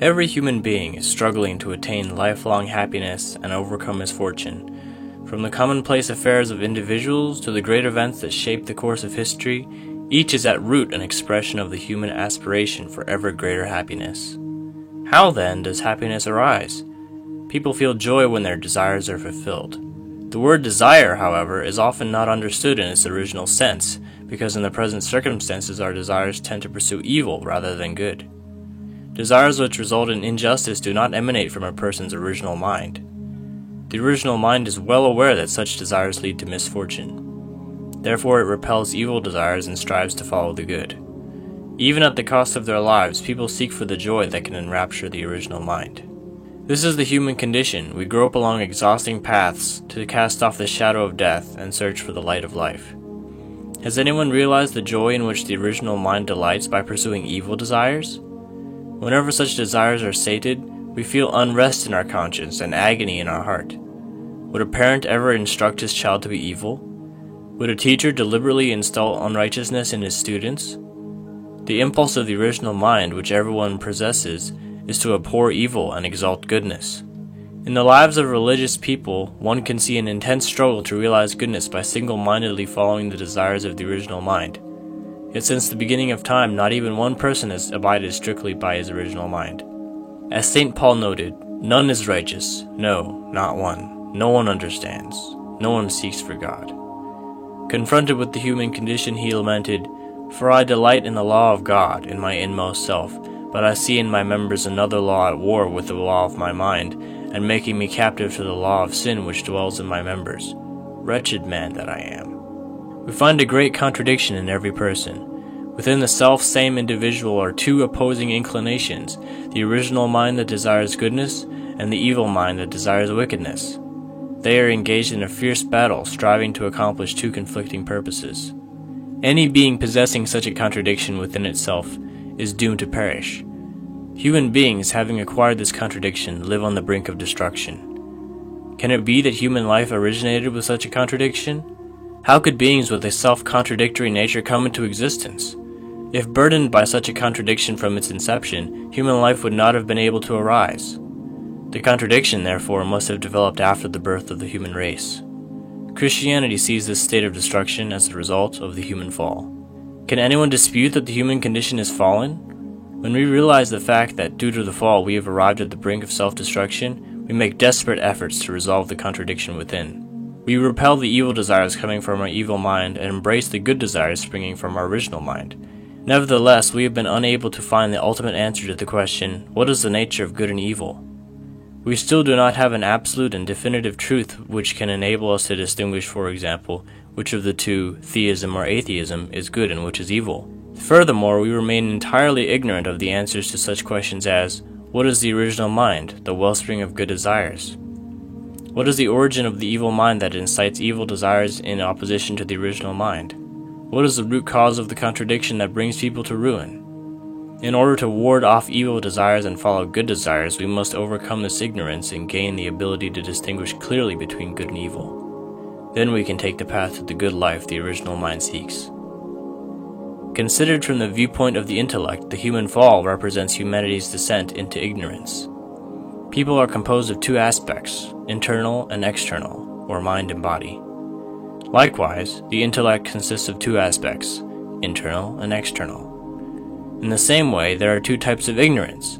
Every human being is struggling to attain lifelong happiness and overcome misfortune. From the commonplace affairs of individuals to the great events that shape the course of history, each is at root an expression of the human aspiration for ever greater happiness. How then does happiness arise? People feel joy when their desires are fulfilled. The word desire, however, is often not understood in its original sense, because in the present circumstances our desires tend to pursue evil rather than good. Desires which result in injustice do not emanate from a person's original mind. The original mind is well aware that such desires lead to misfortune. Therefore, it repels evil desires and strives to follow the good. Even at the cost of their lives, people seek for the joy that can enrapture the original mind. This is the human condition. We grope along exhausting paths to cast off the shadow of death and search for the light of life. Has anyone realized the joy in which the original mind delights by pursuing evil desires? Whenever such desires are sated, we feel unrest in our conscience and agony in our heart. Would a parent ever instruct his child to be evil? Would a teacher deliberately install unrighteousness in his students? The impulse of the original mind, which everyone possesses, is to abhor evil and exalt goodness. In the lives of religious people, one can see an intense struggle to realize goodness by single mindedly following the desires of the original mind. Yet since the beginning of time, not even one person has abided strictly by his original mind. As St. Paul noted, none is righteous, no, not one. No one understands, no one seeks for God. Confronted with the human condition, he lamented, For I delight in the law of God in my inmost self, but I see in my members another law at war with the law of my mind and making me captive to the law of sin which dwells in my members. Wretched man that I am. We find a great contradiction in every person. Within the self same individual are two opposing inclinations the original mind that desires goodness, and the evil mind that desires wickedness. They are engaged in a fierce battle, striving to accomplish two conflicting purposes. Any being possessing such a contradiction within itself is doomed to perish. Human beings, having acquired this contradiction, live on the brink of destruction. Can it be that human life originated with such a contradiction? How could beings with a self contradictory nature come into existence? If burdened by such a contradiction from its inception, human life would not have been able to arise. The contradiction, therefore, must have developed after the birth of the human race. Christianity sees this state of destruction as the result of the human fall. Can anyone dispute that the human condition is fallen? When we realize the fact that due to the fall we have arrived at the brink of self destruction, we make desperate efforts to resolve the contradiction within. We repel the evil desires coming from our evil mind and embrace the good desires springing from our original mind. Nevertheless, we have been unable to find the ultimate answer to the question what is the nature of good and evil? We still do not have an absolute and definitive truth which can enable us to distinguish, for example, which of the two, theism or atheism, is good and which is evil. Furthermore, we remain entirely ignorant of the answers to such questions as What is the original mind, the wellspring of good desires? What is the origin of the evil mind that incites evil desires in opposition to the original mind? What is the root cause of the contradiction that brings people to ruin? In order to ward off evil desires and follow good desires, we must overcome this ignorance and gain the ability to distinguish clearly between good and evil. Then we can take the path to the good life the original mind seeks. Considered from the viewpoint of the intellect, the human fall represents humanity's descent into ignorance. People are composed of two aspects, internal and external, or mind and body. Likewise, the intellect consists of two aspects, internal and external. In the same way, there are two types of ignorance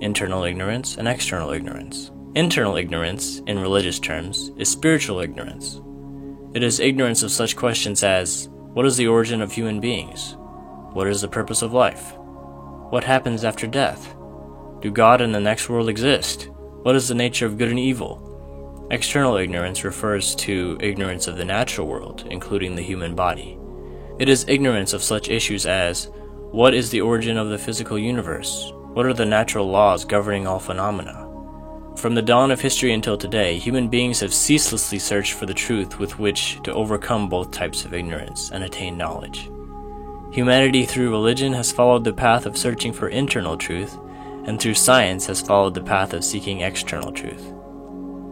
internal ignorance and external ignorance. Internal ignorance, in religious terms, is spiritual ignorance. It is ignorance of such questions as what is the origin of human beings? What is the purpose of life? What happens after death? Do God and the next world exist? What is the nature of good and evil? External ignorance refers to ignorance of the natural world, including the human body. It is ignorance of such issues as what is the origin of the physical universe? What are the natural laws governing all phenomena? From the dawn of history until today, human beings have ceaselessly searched for the truth with which to overcome both types of ignorance and attain knowledge. Humanity through religion has followed the path of searching for internal truth, and through science has followed the path of seeking external truth.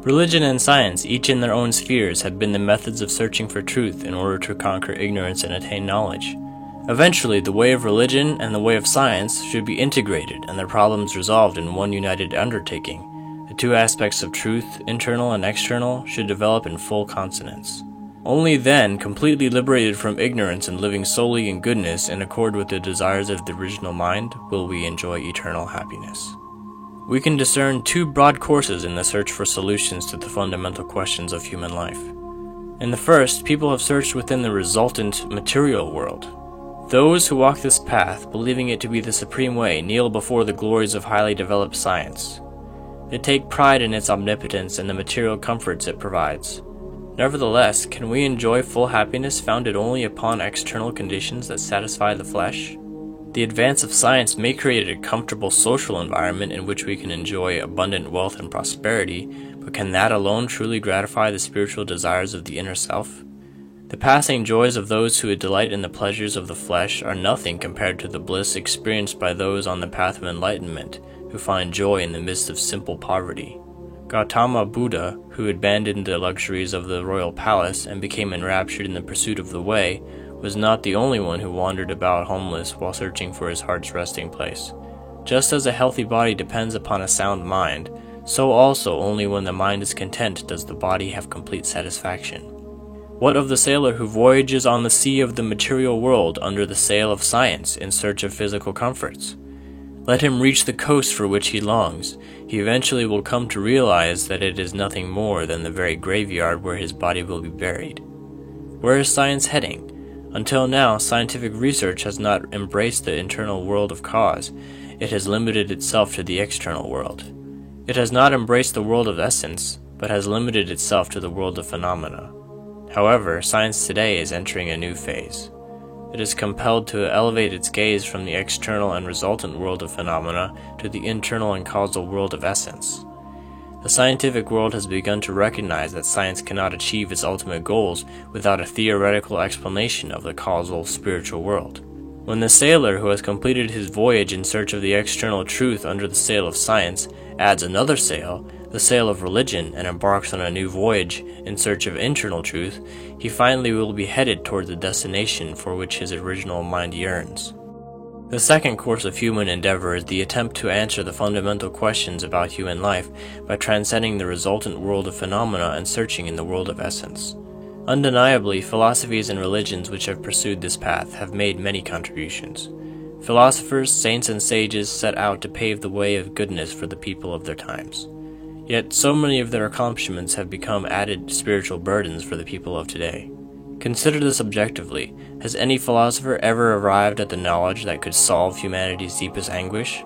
Religion and science, each in their own spheres, have been the methods of searching for truth in order to conquer ignorance and attain knowledge. Eventually, the way of religion and the way of science should be integrated and their problems resolved in one united undertaking. The two aspects of truth, internal and external, should develop in full consonance. Only then, completely liberated from ignorance and living solely in goodness in accord with the desires of the original mind, will we enjoy eternal happiness. We can discern two broad courses in the search for solutions to the fundamental questions of human life. In the first, people have searched within the resultant material world. Those who walk this path, believing it to be the supreme way, kneel before the glories of highly developed science. They take pride in its omnipotence and the material comforts it provides. Nevertheless, can we enjoy full happiness founded only upon external conditions that satisfy the flesh? The advance of science may create a comfortable social environment in which we can enjoy abundant wealth and prosperity, but can that alone truly gratify the spiritual desires of the inner self? The passing joys of those who delight in the pleasures of the flesh are nothing compared to the bliss experienced by those on the path of enlightenment, who find joy in the midst of simple poverty. Gautama Buddha, who abandoned the luxuries of the royal palace and became enraptured in the pursuit of the way, was not the only one who wandered about homeless while searching for his heart's resting place. Just as a healthy body depends upon a sound mind, so also only when the mind is content does the body have complete satisfaction. What of the sailor who voyages on the sea of the material world under the sail of science in search of physical comforts? Let him reach the coast for which he longs. He eventually will come to realize that it is nothing more than the very graveyard where his body will be buried. Where is science heading? Until now, scientific research has not embraced the internal world of cause. It has limited itself to the external world. It has not embraced the world of essence, but has limited itself to the world of phenomena. However, science today is entering a new phase. It is compelled to elevate its gaze from the external and resultant world of phenomena to the internal and causal world of essence. The scientific world has begun to recognize that science cannot achieve its ultimate goals without a theoretical explanation of the causal spiritual world. When the sailor who has completed his voyage in search of the external truth under the sail of science adds another sail, the sail of religion, and embarks on a new voyage in search of internal truth, he finally will be headed toward the destination for which his original mind yearns. The second course of human endeavor is the attempt to answer the fundamental questions about human life by transcending the resultant world of phenomena and searching in the world of essence. Undeniably, philosophies and religions which have pursued this path have made many contributions. Philosophers, saints, and sages set out to pave the way of goodness for the people of their times. Yet so many of their accomplishments have become added spiritual burdens for the people of today. Consider this objectively. Has any philosopher ever arrived at the knowledge that could solve humanity's deepest anguish?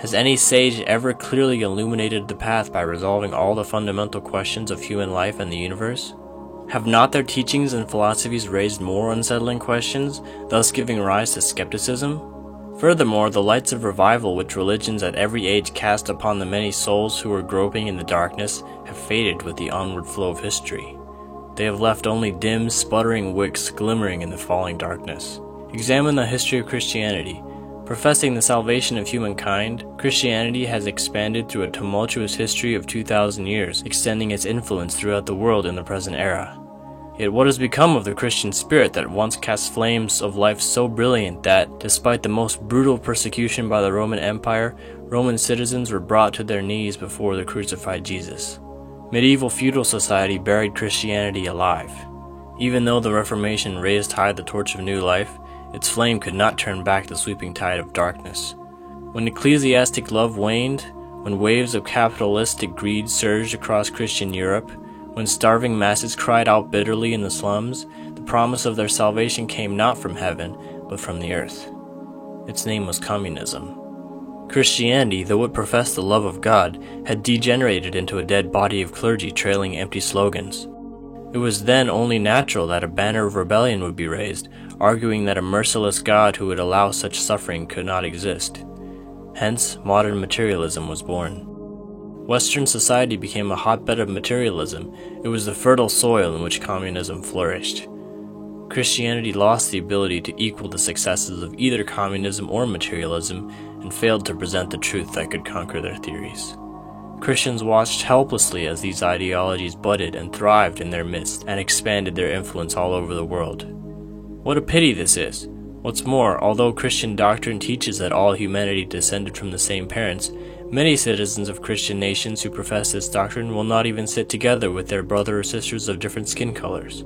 Has any sage ever clearly illuminated the path by resolving all the fundamental questions of human life and the universe? Have not their teachings and philosophies raised more unsettling questions, thus giving rise to skepticism? Furthermore, the lights of revival which religions at every age cast upon the many souls who were groping in the darkness have faded with the onward flow of history. They have left only dim, sputtering wicks glimmering in the falling darkness. Examine the history of Christianity. Professing the salvation of humankind, Christianity has expanded through a tumultuous history of 2,000 years, extending its influence throughout the world in the present era. Yet what has become of the Christian spirit that once cast flames of life so brilliant that, despite the most brutal persecution by the Roman Empire, Roman citizens were brought to their knees before the crucified Jesus? Medieval feudal society buried Christianity alive. Even though the Reformation raised high the torch of new life, its flame could not turn back the sweeping tide of darkness. When ecclesiastic love waned, when waves of capitalistic greed surged across Christian Europe, when starving masses cried out bitterly in the slums, the promise of their salvation came not from heaven, but from the earth. Its name was communism. Christianity, though it professed the love of God, had degenerated into a dead body of clergy trailing empty slogans. It was then only natural that a banner of rebellion would be raised, arguing that a merciless God who would allow such suffering could not exist. Hence, modern materialism was born. Western society became a hotbed of materialism. It was the fertile soil in which communism flourished. Christianity lost the ability to equal the successes of either communism or materialism and failed to present the truth that could conquer their theories. Christians watched helplessly as these ideologies budded and thrived in their midst and expanded their influence all over the world. What a pity this is! What's more, although Christian doctrine teaches that all humanity descended from the same parents, many citizens of Christian nations who profess this doctrine will not even sit together with their brother or sisters of different skin colors.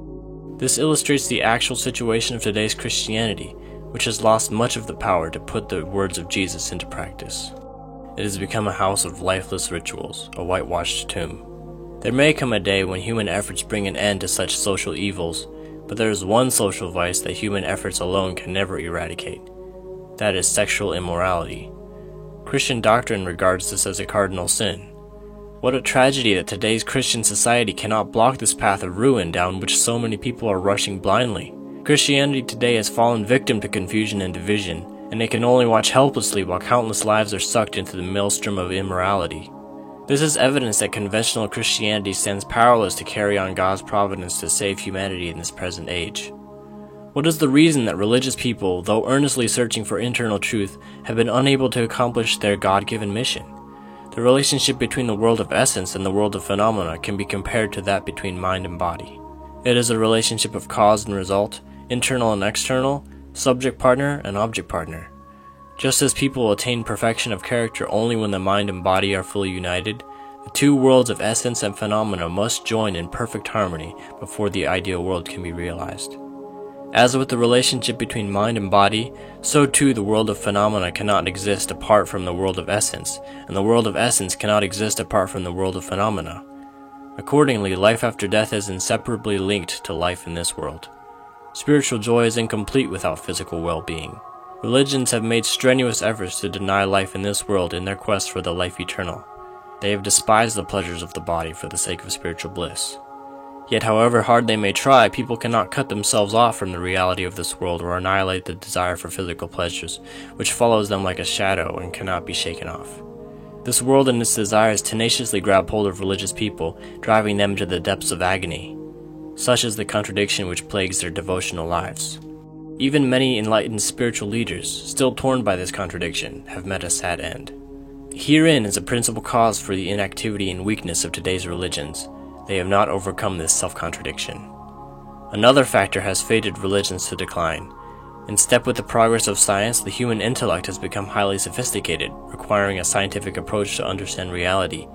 This illustrates the actual situation of today's Christianity, which has lost much of the power to put the words of Jesus into practice. It has become a house of lifeless rituals, a whitewashed tomb. There may come a day when human efforts bring an end to such social evils, but there is one social vice that human efforts alone can never eradicate. That is sexual immorality. Christian doctrine regards this as a cardinal sin. What a tragedy that today's Christian society cannot block this path of ruin down which so many people are rushing blindly. Christianity today has fallen victim to confusion and division, and they can only watch helplessly while countless lives are sucked into the maelstrom of immorality. This is evidence that conventional Christianity stands powerless to carry on God's providence to save humanity in this present age. What is the reason that religious people, though earnestly searching for internal truth, have been unable to accomplish their God given mission? The relationship between the world of essence and the world of phenomena can be compared to that between mind and body. It is a relationship of cause and result, internal and external, subject partner, and object partner. Just as people attain perfection of character only when the mind and body are fully united, the two worlds of essence and phenomena must join in perfect harmony before the ideal world can be realized. As with the relationship between mind and body, so too the world of phenomena cannot exist apart from the world of essence, and the world of essence cannot exist apart from the world of phenomena. Accordingly, life after death is inseparably linked to life in this world. Spiritual joy is incomplete without physical well being. Religions have made strenuous efforts to deny life in this world in their quest for the life eternal. They have despised the pleasures of the body for the sake of spiritual bliss. Yet, however hard they may try, people cannot cut themselves off from the reality of this world or annihilate the desire for physical pleasures, which follows them like a shadow and cannot be shaken off. This world and its desires tenaciously grab hold of religious people, driving them to the depths of agony. Such is the contradiction which plagues their devotional lives. Even many enlightened spiritual leaders, still torn by this contradiction, have met a sad end. Herein is a principal cause for the inactivity and weakness of today's religions. They have not overcome this self contradiction. Another factor has fated religions to decline. In step with the progress of science, the human intellect has become highly sophisticated, requiring a scientific approach to understand reality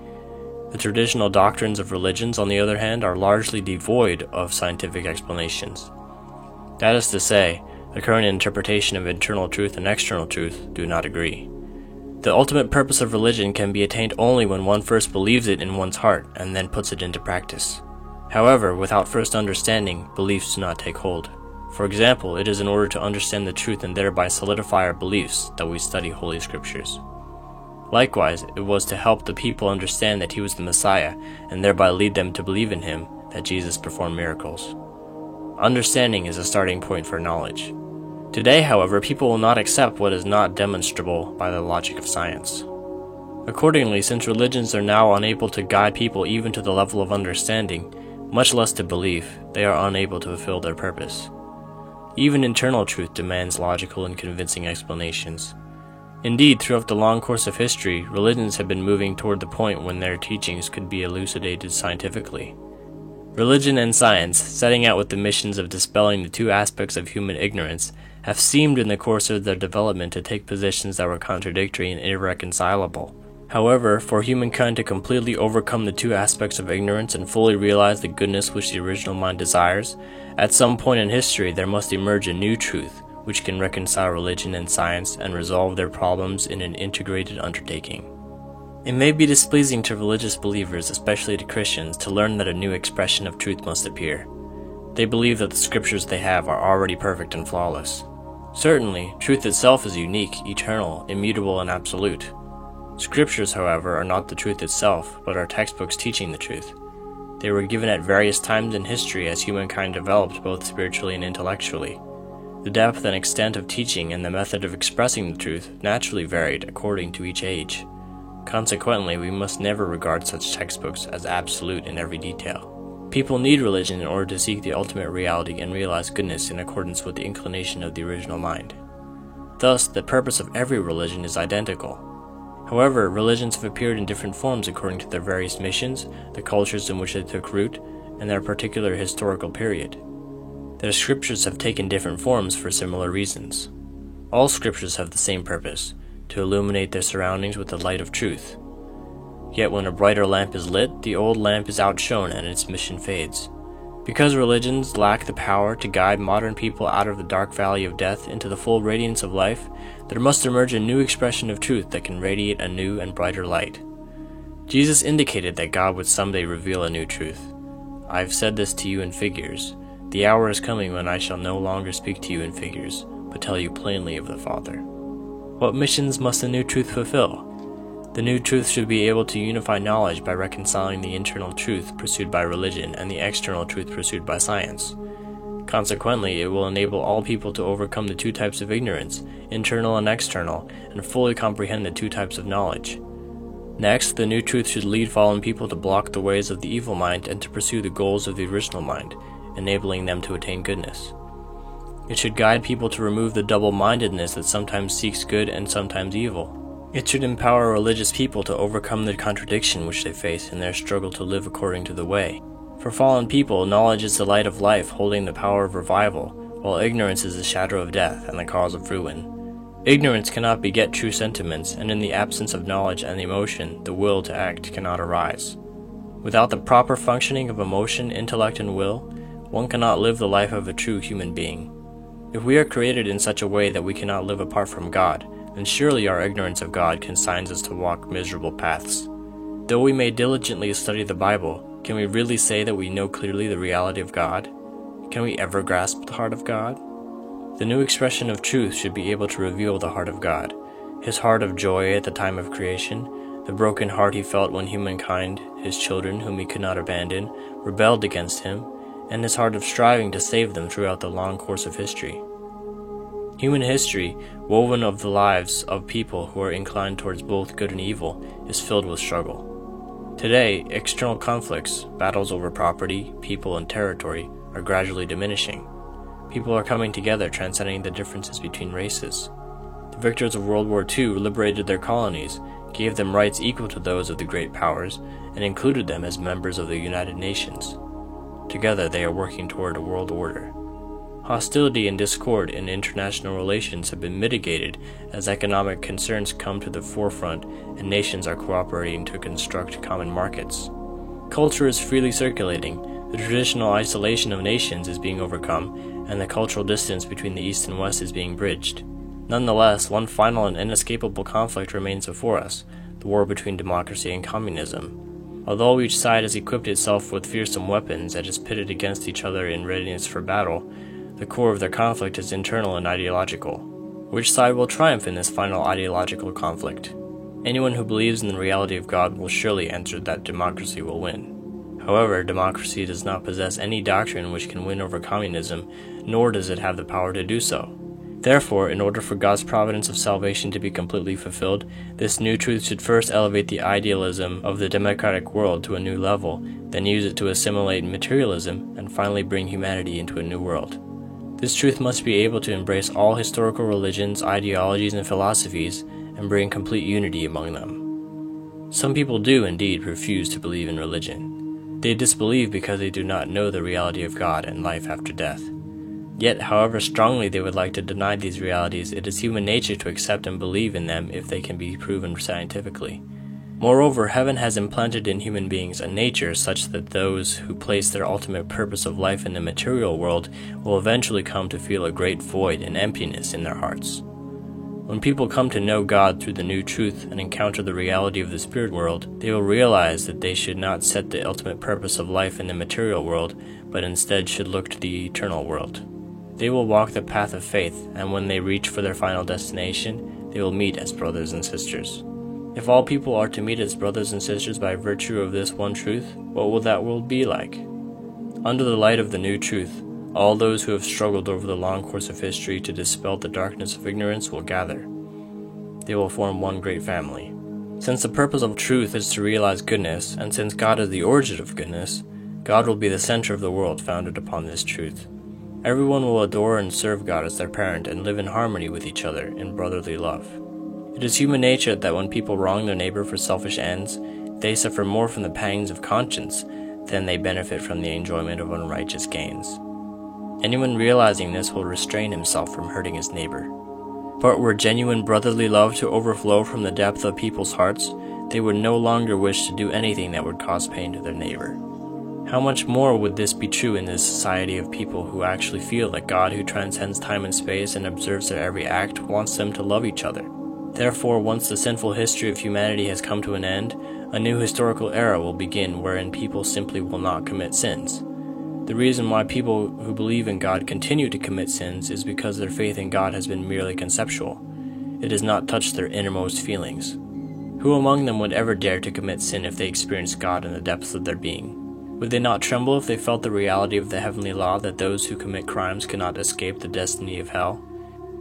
the traditional doctrines of religions, on the other hand, are largely devoid of scientific explanations. That is to say, the current interpretation of internal truth and external truth do not agree. The ultimate purpose of religion can be attained only when one first believes it in one's heart and then puts it into practice. However, without first understanding, beliefs do not take hold. For example, it is in order to understand the truth and thereby solidify our beliefs that we study Holy Scriptures. Likewise, it was to help the people understand that he was the Messiah and thereby lead them to believe in him that Jesus performed miracles. Understanding is a starting point for knowledge. Today, however, people will not accept what is not demonstrable by the logic of science. Accordingly, since religions are now unable to guide people even to the level of understanding, much less to belief, they are unable to fulfill their purpose. Even internal truth demands logical and convincing explanations. Indeed, throughout the long course of history, religions have been moving toward the point when their teachings could be elucidated scientifically. Religion and science, setting out with the missions of dispelling the two aspects of human ignorance, have seemed in the course of their development to take positions that were contradictory and irreconcilable. However, for humankind to completely overcome the two aspects of ignorance and fully realize the goodness which the original mind desires, at some point in history there must emerge a new truth, which can reconcile religion and science and resolve their problems in an integrated undertaking. It may be displeasing to religious believers, especially to Christians, to learn that a new expression of truth must appear. They believe that the scriptures they have are already perfect and flawless. Certainly, truth itself is unique, eternal, immutable, and absolute. Scriptures, however, are not the truth itself, but are textbooks teaching the truth. They were given at various times in history as humankind developed both spiritually and intellectually. The depth and extent of teaching and the method of expressing the truth naturally varied according to each age. Consequently, we must never regard such textbooks as absolute in every detail. People need religion in order to seek the ultimate reality and realize goodness in accordance with the inclination of the original mind. Thus, the purpose of every religion is identical. However, religions have appeared in different forms according to their various missions, the cultures in which they took root, and their particular historical period. Their scriptures have taken different forms for similar reasons. All scriptures have the same purpose to illuminate their surroundings with the light of truth. Yet when a brighter lamp is lit, the old lamp is outshone and its mission fades. Because religions lack the power to guide modern people out of the dark valley of death into the full radiance of life, there must emerge a new expression of truth that can radiate a new and brighter light. Jesus indicated that God would someday reveal a new truth. I have said this to you in figures. The hour is coming when I shall no longer speak to you in figures, but tell you plainly of the Father. What missions must the new truth fulfill? The new truth should be able to unify knowledge by reconciling the internal truth pursued by religion and the external truth pursued by science. Consequently, it will enable all people to overcome the two types of ignorance, internal and external, and fully comprehend the two types of knowledge. Next, the new truth should lead fallen people to block the ways of the evil mind and to pursue the goals of the original mind, enabling them to attain goodness. It should guide people to remove the double mindedness that sometimes seeks good and sometimes evil. It should empower religious people to overcome the contradiction which they face in their struggle to live according to the way. For fallen people, knowledge is the light of life holding the power of revival, while ignorance is the shadow of death and the cause of ruin. Ignorance cannot beget true sentiments, and in the absence of knowledge and emotion, the will to act cannot arise. Without the proper functioning of emotion, intellect, and will, one cannot live the life of a true human being. If we are created in such a way that we cannot live apart from God, then surely our ignorance of God consigns us to walk miserable paths. Though we may diligently study the Bible, can we really say that we know clearly the reality of God? Can we ever grasp the heart of God? The new expression of truth should be able to reveal the heart of God, his heart of joy at the time of creation, the broken heart he felt when humankind, his children whom he could not abandon, rebelled against him, and his heart of striving to save them throughout the long course of history. Human history, woven of the lives of people who are inclined towards both good and evil, is filled with struggle. Today, external conflicts, battles over property, people, and territory, are gradually diminishing. People are coming together, transcending the differences between races. The victors of World War II liberated their colonies, gave them rights equal to those of the great powers, and included them as members of the United Nations. Together they are working toward a world order. Hostility and discord in international relations have been mitigated as economic concerns come to the forefront and nations are cooperating to construct common markets. Culture is freely circulating, the traditional isolation of nations is being overcome, and the cultural distance between the East and West is being bridged. Nonetheless, one final and inescapable conflict remains before us the war between democracy and communism. Although each side has equipped itself with fearsome weapons and is pitted against each other in readiness for battle, the core of their conflict is internal and ideological. Which side will triumph in this final ideological conflict? Anyone who believes in the reality of God will surely answer that democracy will win. However, democracy does not possess any doctrine which can win over communism, nor does it have the power to do so. Therefore, in order for God's providence of salvation to be completely fulfilled, this new truth should first elevate the idealism of the democratic world to a new level, then use it to assimilate materialism, and finally bring humanity into a new world. This truth must be able to embrace all historical religions, ideologies, and philosophies, and bring complete unity among them. Some people do indeed refuse to believe in religion. They disbelieve because they do not know the reality of God and life after death. Yet, however strongly they would like to deny these realities, it is human nature to accept and believe in them if they can be proven scientifically. Moreover, heaven has implanted in human beings a nature such that those who place their ultimate purpose of life in the material world will eventually come to feel a great void and emptiness in their hearts. When people come to know God through the new truth and encounter the reality of the spirit world, they will realize that they should not set the ultimate purpose of life in the material world, but instead should look to the eternal world. They will walk the path of faith, and when they reach for their final destination, they will meet as brothers and sisters. If all people are to meet as brothers and sisters by virtue of this one truth, what will that world be like? Under the light of the new truth, all those who have struggled over the long course of history to dispel the darkness of ignorance will gather. They will form one great family. Since the purpose of truth is to realize goodness, and since God is the origin of goodness, God will be the center of the world founded upon this truth. Everyone will adore and serve God as their parent and live in harmony with each other in brotherly love. It is human nature that when people wrong their neighbor for selfish ends, they suffer more from the pangs of conscience than they benefit from the enjoyment of unrighteous gains. Anyone realizing this will restrain himself from hurting his neighbor. But were genuine brotherly love to overflow from the depth of people's hearts, they would no longer wish to do anything that would cause pain to their neighbor. How much more would this be true in this society of people who actually feel that God, who transcends time and space and observes their every act, wants them to love each other? Therefore, once the sinful history of humanity has come to an end, a new historical era will begin wherein people simply will not commit sins. The reason why people who believe in God continue to commit sins is because their faith in God has been merely conceptual. It has not touched their innermost feelings. Who among them would ever dare to commit sin if they experienced God in the depths of their being? Would they not tremble if they felt the reality of the heavenly law that those who commit crimes cannot escape the destiny of hell?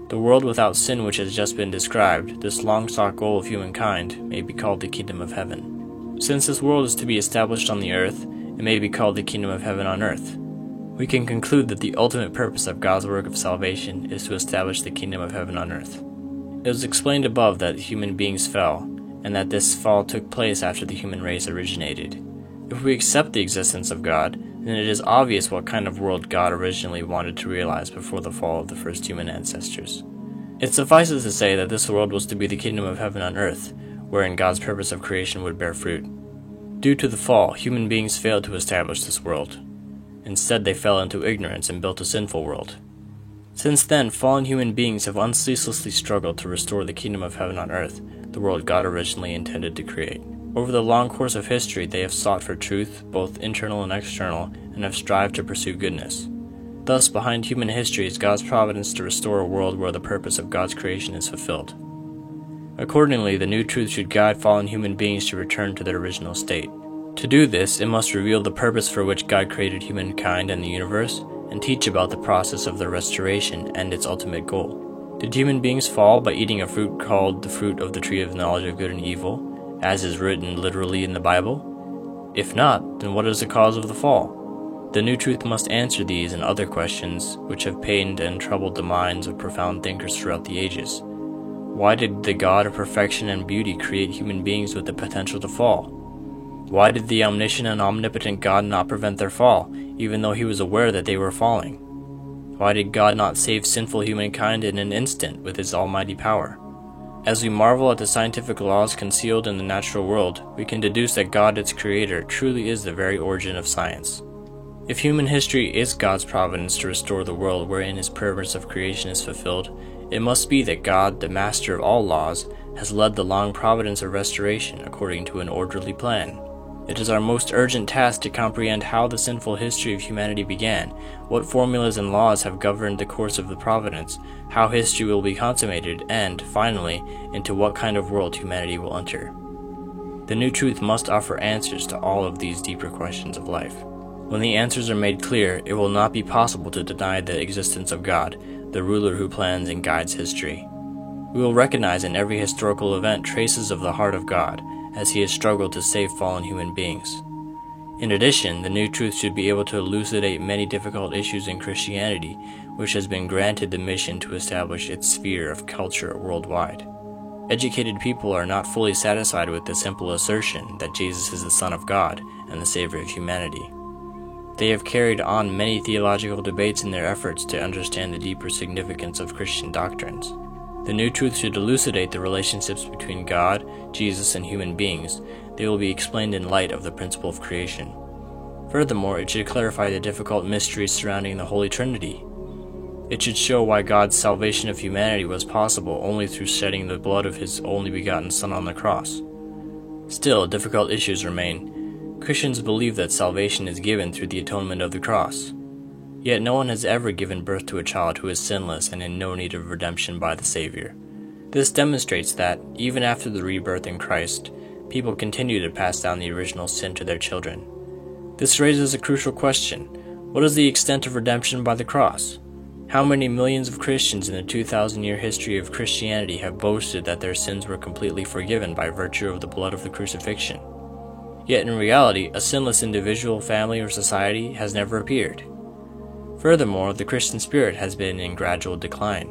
The world without sin, which has just been described, this long sought goal of humankind, may be called the kingdom of heaven. Since this world is to be established on the earth, it may be called the kingdom of heaven on earth. We can conclude that the ultimate purpose of God's work of salvation is to establish the kingdom of heaven on earth. It was explained above that human beings fell, and that this fall took place after the human race originated. If we accept the existence of God, then it is obvious what kind of world God originally wanted to realize before the fall of the first human ancestors. It suffices to say that this world was to be the kingdom of heaven on earth, wherein God's purpose of creation would bear fruit. Due to the fall, human beings failed to establish this world. Instead, they fell into ignorance and built a sinful world. Since then, fallen human beings have unceaselessly struggled to restore the kingdom of heaven on earth, the world God originally intended to create. Over the long course of history, they have sought for truth, both internal and external, and have strived to pursue goodness. Thus, behind human history is God's providence to restore a world where the purpose of God's creation is fulfilled. Accordingly, the new truth should guide fallen human beings to return to their original state. To do this, it must reveal the purpose for which God created humankind and the universe, and teach about the process of their restoration and its ultimate goal. Did human beings fall by eating a fruit called the fruit of the tree of knowledge of good and evil, as is written literally in the Bible? If not, then what is the cause of the fall? The new truth must answer these and other questions which have pained and troubled the minds of profound thinkers throughout the ages. Why did the God of perfection and beauty create human beings with the potential to fall? Why did the omniscient and omnipotent God not prevent their fall, even though he was aware that they were falling? Why did God not save sinful humankind in an instant with his almighty power? As we marvel at the scientific laws concealed in the natural world, we can deduce that God, its creator, truly is the very origin of science. If human history is God's providence to restore the world wherein his purpose of creation is fulfilled, it must be that God, the master of all laws, has led the long providence of restoration according to an orderly plan. It is our most urgent task to comprehend how the sinful history of humanity began, what formulas and laws have governed the course of the providence, how history will be consummated, and, finally, into what kind of world humanity will enter. The new truth must offer answers to all of these deeper questions of life. When the answers are made clear, it will not be possible to deny the existence of God, the ruler who plans and guides history. We will recognize in every historical event traces of the heart of God, as he has struggled to save fallen human beings. In addition, the new truth should be able to elucidate many difficult issues in Christianity, which has been granted the mission to establish its sphere of culture worldwide. Educated people are not fully satisfied with the simple assertion that Jesus is the Son of God and the Savior of humanity. They have carried on many theological debates in their efforts to understand the deeper significance of Christian doctrines. The new truth should elucidate the relationships between God, Jesus, and human beings. They will be explained in light of the principle of creation. Furthermore, it should clarify the difficult mysteries surrounding the Holy Trinity. It should show why God's salvation of humanity was possible only through shedding the blood of His only begotten Son on the cross. Still, difficult issues remain. Christians believe that salvation is given through the atonement of the cross. Yet no one has ever given birth to a child who is sinless and in no need of redemption by the Savior. This demonstrates that, even after the rebirth in Christ, people continue to pass down the original sin to their children. This raises a crucial question What is the extent of redemption by the cross? How many millions of Christians in the 2,000 year history of Christianity have boasted that their sins were completely forgiven by virtue of the blood of the crucifixion? Yet in reality, a sinless individual, family, or society has never appeared. Furthermore, the Christian spirit has been in gradual decline.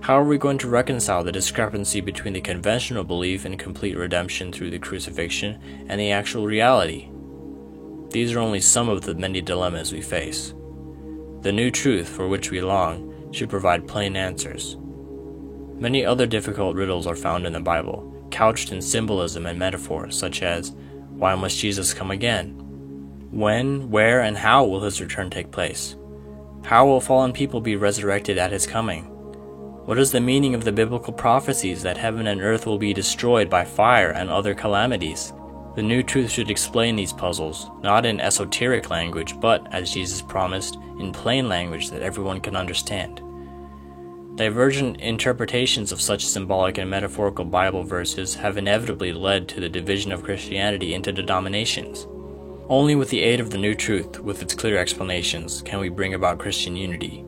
How are we going to reconcile the discrepancy between the conventional belief in complete redemption through the crucifixion and the actual reality? These are only some of the many dilemmas we face. The new truth for which we long should provide plain answers. Many other difficult riddles are found in the Bible, couched in symbolism and metaphor, such as Why must Jesus come again? When, where, and how will his return take place? How will fallen people be resurrected at his coming? What is the meaning of the biblical prophecies that heaven and earth will be destroyed by fire and other calamities? The new truth should explain these puzzles, not in esoteric language, but, as Jesus promised, in plain language that everyone can understand. Divergent interpretations of such symbolic and metaphorical Bible verses have inevitably led to the division of Christianity into denominations. Only with the aid of the new truth, with its clear explanations, can we bring about Christian unity.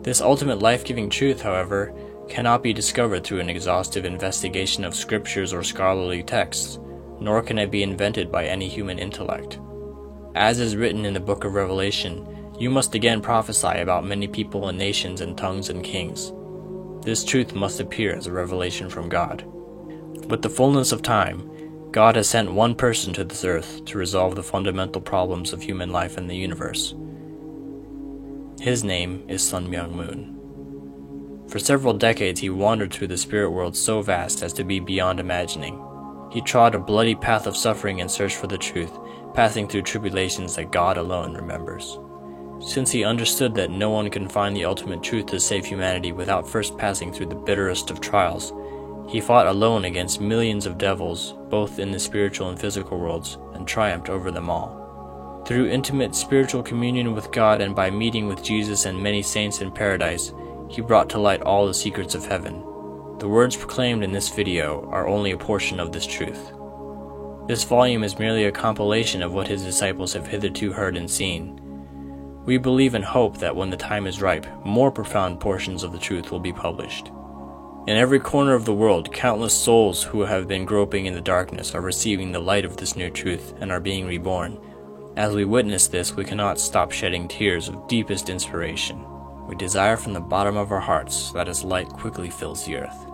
This ultimate life giving truth, however, cannot be discovered through an exhaustive investigation of scriptures or scholarly texts, nor can it be invented by any human intellect. As is written in the book of Revelation, you must again prophesy about many people and nations and tongues and kings. This truth must appear as a revelation from God. With the fullness of time, God has sent one person to this earth to resolve the fundamental problems of human life and the universe. His name is Sun Myung Moon. For several decades, he wandered through the spirit world so vast as to be beyond imagining. He trod a bloody path of suffering in search for the truth, passing through tribulations that God alone remembers. Since he understood that no one can find the ultimate truth to save humanity without first passing through the bitterest of trials, he fought alone against millions of devils, both in the spiritual and physical worlds, and triumphed over them all. Through intimate spiritual communion with God and by meeting with Jesus and many saints in paradise, he brought to light all the secrets of heaven. The words proclaimed in this video are only a portion of this truth. This volume is merely a compilation of what his disciples have hitherto heard and seen. We believe and hope that when the time is ripe, more profound portions of the truth will be published. In every corner of the world, countless souls who have been groping in the darkness are receiving the light of this new truth and are being reborn. As we witness this, we cannot stop shedding tears of deepest inspiration. We desire from the bottom of our hearts that His light quickly fills the earth.